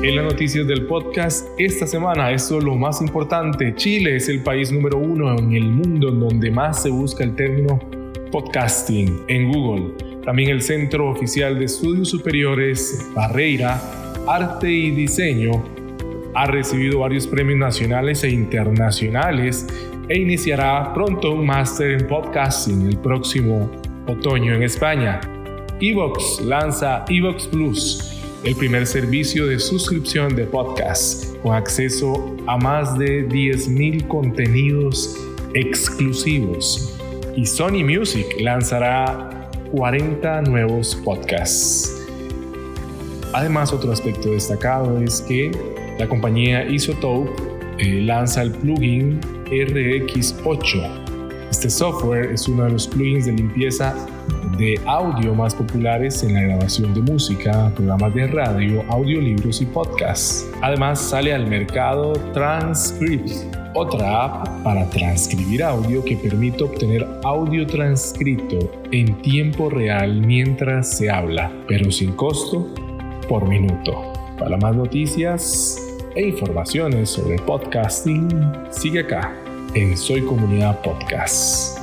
En las noticias del podcast esta semana, esto es lo más importante. Chile es el país número uno en el mundo en donde más se busca el término podcasting en Google. También el Centro Oficial de Estudios Superiores Barreira, Arte y Diseño ha recibido varios premios nacionales e internacionales e iniciará pronto un máster en podcasting el próximo otoño en España. Evox lanza Evox Plus, el primer servicio de suscripción de podcast con acceso a más de 10.000 contenidos exclusivos. Y Sony Music lanzará 40 nuevos podcasts. Además, otro aspecto destacado es que la compañía Isotope eh, lanza el plugin RX8. Este software es uno de los plugins de limpieza de audio más populares en la grabación de música, programas de radio, audiolibros y podcasts. Además sale al mercado Transcript, otra app para transcribir audio que permite obtener audio transcrito en tiempo real mientras se habla, pero sin costo por minuto. Para más noticias e informaciones sobre podcasting, sigue acá en Soy Comunidad Podcast.